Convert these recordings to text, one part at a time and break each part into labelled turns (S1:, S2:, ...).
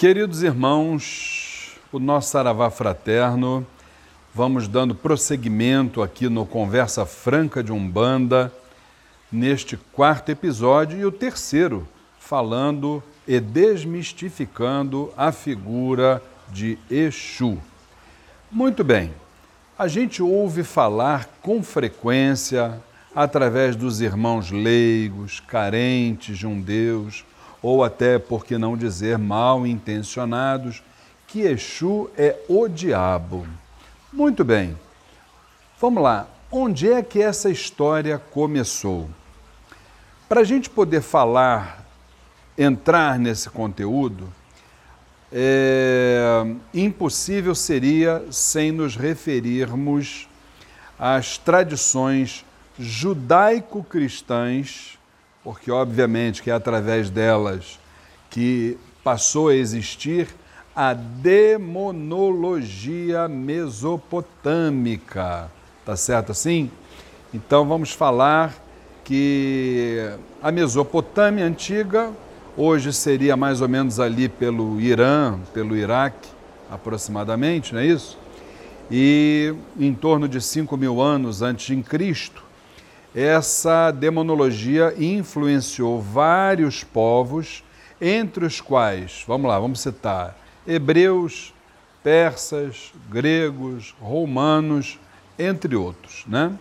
S1: Queridos irmãos, o nosso Saravá fraterno, vamos dando prosseguimento aqui no Conversa Franca de Umbanda, neste quarto episódio e o terceiro, falando e desmistificando a figura de Exu. Muito bem, a gente ouve falar com frequência, através dos irmãos leigos, carentes de um Deus, ou até, por que não dizer, mal intencionados, que Exu é o diabo. Muito bem, vamos lá. Onde é que essa história começou? Para a gente poder falar, entrar nesse conteúdo, é, impossível seria sem nos referirmos às tradições judaico-cristãs porque obviamente que é através delas que passou a existir a demonologia mesopotâmica. Tá certo assim? Então vamos falar que a Mesopotâmia antiga, hoje seria mais ou menos ali pelo Irã, pelo Iraque, aproximadamente, não é isso? E em torno de 5 mil anos antes de Cristo, essa demonologia influenciou vários povos, entre os quais, vamos lá, vamos citar, hebreus, persas, gregos, romanos, entre outros, né?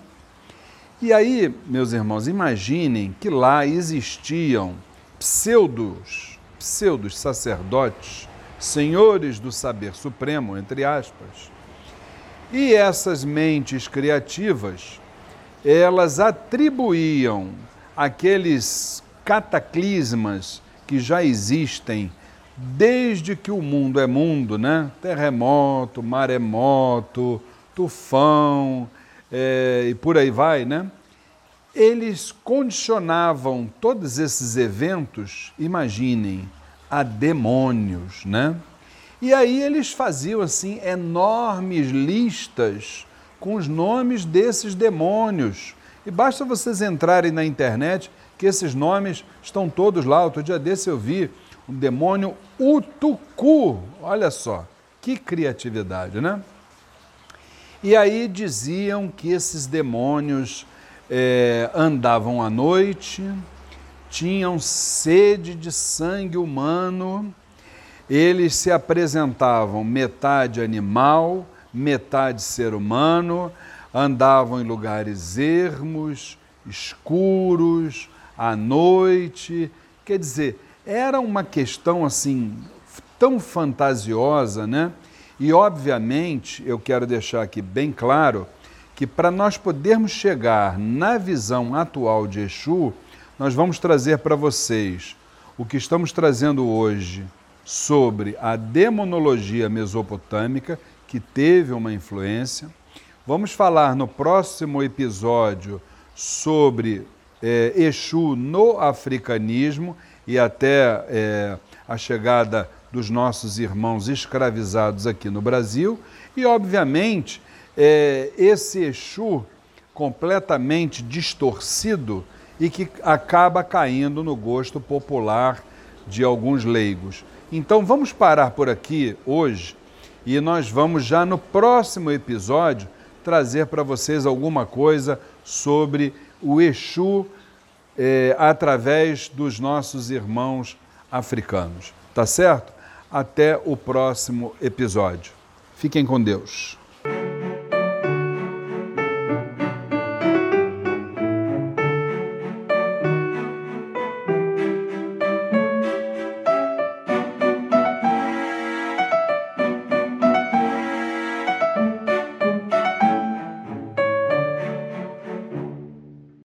S1: E aí, meus irmãos, imaginem que lá existiam pseudos, pseudos sacerdotes, senhores do saber supremo, entre aspas. E essas mentes criativas elas atribuíam aqueles cataclismas que já existem desde que o mundo é mundo, né? Terremoto, maremoto, tufão é, e por aí vai, né? Eles condicionavam todos esses eventos, imaginem, a demônios, né? E aí eles faziam assim enormes listas com os nomes desses demônios. E basta vocês entrarem na internet que esses nomes estão todos lá. Outro dia desse eu vi o demônio Utucu. Olha só, que criatividade, né? E aí diziam que esses demônios é, andavam à noite, tinham sede de sangue humano, eles se apresentavam metade animal, metade ser humano, andavam em lugares ermos, escuros, à noite. Quer dizer, era uma questão assim tão fantasiosa, né? E obviamente, eu quero deixar aqui bem claro que para nós podermos chegar na visão atual de Exu, nós vamos trazer para vocês o que estamos trazendo hoje sobre a demonologia mesopotâmica, que teve uma influência. Vamos falar no próximo episódio sobre é, Exu no africanismo e até é, a chegada dos nossos irmãos escravizados aqui no Brasil. E, obviamente, é, esse Exu completamente distorcido e que acaba caindo no gosto popular de alguns leigos. Então, vamos parar por aqui hoje e nós vamos já no próximo episódio trazer para vocês alguma coisa sobre o Exu eh, através dos nossos irmãos africanos. Tá certo? Até o próximo episódio. Fiquem com Deus.